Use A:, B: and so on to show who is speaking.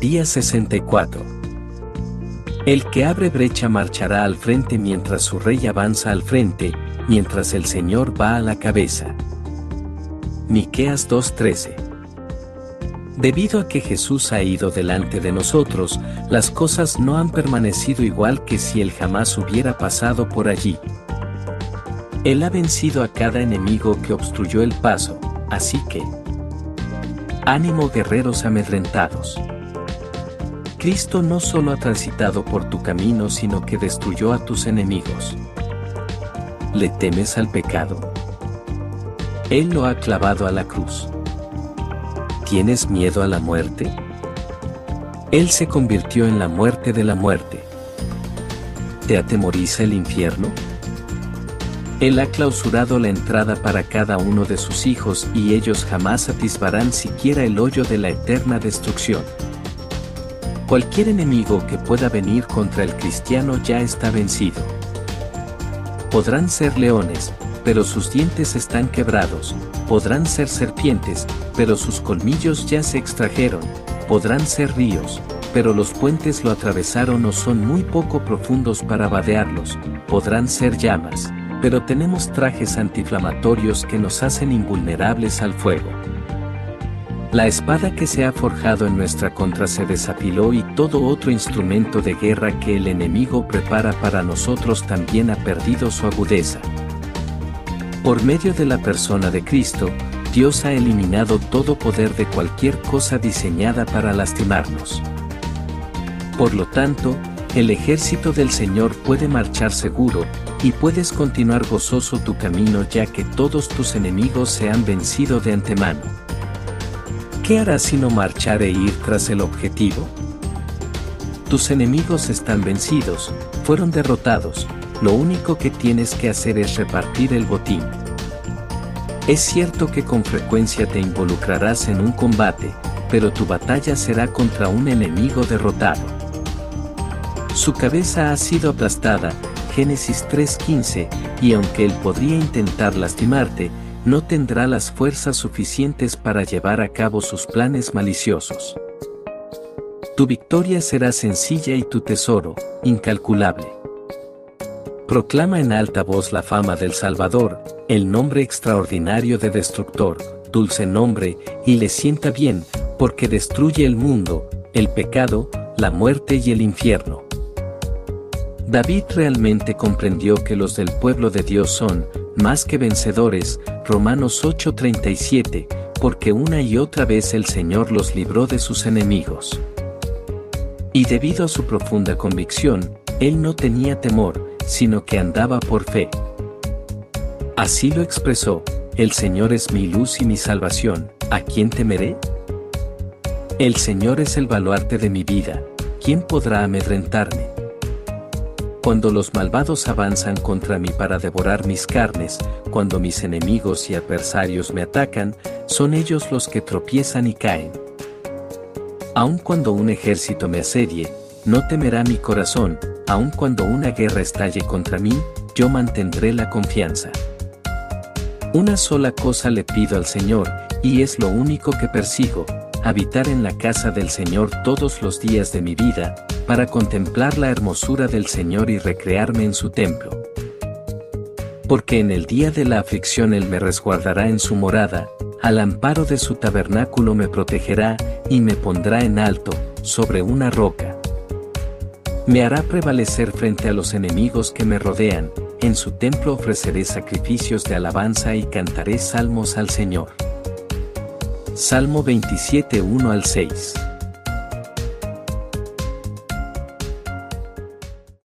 A: Día 64. El que abre brecha marchará al frente mientras su rey avanza al frente, mientras el Señor va a la cabeza. Miqueas 2:13 Debido a que Jesús ha ido delante de nosotros, las cosas no han permanecido igual que si Él jamás hubiera pasado por allí. Él ha vencido a cada enemigo que obstruyó el paso, así que... Ánimo guerreros amedrentados. Cristo no solo ha transitado por tu camino, sino que destruyó a tus enemigos. ¿Le temes al pecado? Él lo ha clavado a la cruz. ¿Tienes miedo a la muerte? Él se convirtió en la muerte de la muerte. ¿Te atemoriza el infierno? Él ha clausurado la entrada para cada uno de sus hijos y ellos jamás atisbarán siquiera el hoyo de la eterna destrucción. Cualquier enemigo que pueda venir contra el cristiano ya está vencido. Podrán ser leones, pero sus dientes están quebrados, podrán ser serpientes, pero sus colmillos ya se extrajeron, podrán ser ríos, pero los puentes lo atravesaron o son muy poco profundos para vadearlos, podrán ser llamas, pero tenemos trajes antiinflamatorios que nos hacen invulnerables al fuego. La espada que se ha forjado en nuestra contra se desafiló y todo otro instrumento de guerra que el enemigo prepara para nosotros también ha perdido su agudeza. Por medio de la persona de Cristo, Dios ha eliminado todo poder de cualquier cosa diseñada para lastimarnos. Por lo tanto, el ejército del Señor puede marchar seguro, y puedes continuar gozoso tu camino ya que todos tus enemigos se han vencido de antemano. ¿Qué harás sino marchar e ir tras el objetivo? Tus enemigos están vencidos, fueron derrotados, lo único que tienes que hacer es repartir el botín. Es cierto que con frecuencia te involucrarás en un combate, pero tu batalla será contra un enemigo derrotado. Su cabeza ha sido aplastada, Génesis 3:15, y aunque él podría intentar lastimarte, no tendrá las fuerzas suficientes para llevar a cabo sus planes maliciosos. Tu victoria será sencilla y tu tesoro, incalculable. Proclama en alta voz la fama del Salvador, el nombre extraordinario de destructor, dulce nombre, y le sienta bien, porque destruye el mundo, el pecado, la muerte y el infierno. David realmente comprendió que los del pueblo de Dios son, más que vencedores, Romanos 8:37, porque una y otra vez el Señor los libró de sus enemigos. Y debido a su profunda convicción, él no tenía temor, sino que andaba por fe. Así lo expresó, el Señor es mi luz y mi salvación, ¿a quién temeré? El Señor es el baluarte de mi vida, ¿quién podrá amedrentarme? Cuando los malvados avanzan contra mí para devorar mis carnes, cuando mis enemigos y adversarios me atacan, son ellos los que tropiezan y caen. Aun cuando un ejército me asedie, no temerá mi corazón, aun cuando una guerra estalle contra mí, yo mantendré la confianza. Una sola cosa le pido al Señor, y es lo único que persigo, habitar en la casa del Señor todos los días de mi vida, para contemplar la hermosura del Señor y recrearme en su templo. Porque en el día de la aflicción Él me resguardará en su morada, al amparo de su tabernáculo me protegerá, y me pondrá en alto, sobre una roca. Me hará prevalecer frente a los enemigos que me rodean, en su templo ofreceré sacrificios de alabanza y cantaré salmos al Señor. Salmo 27 1 al 6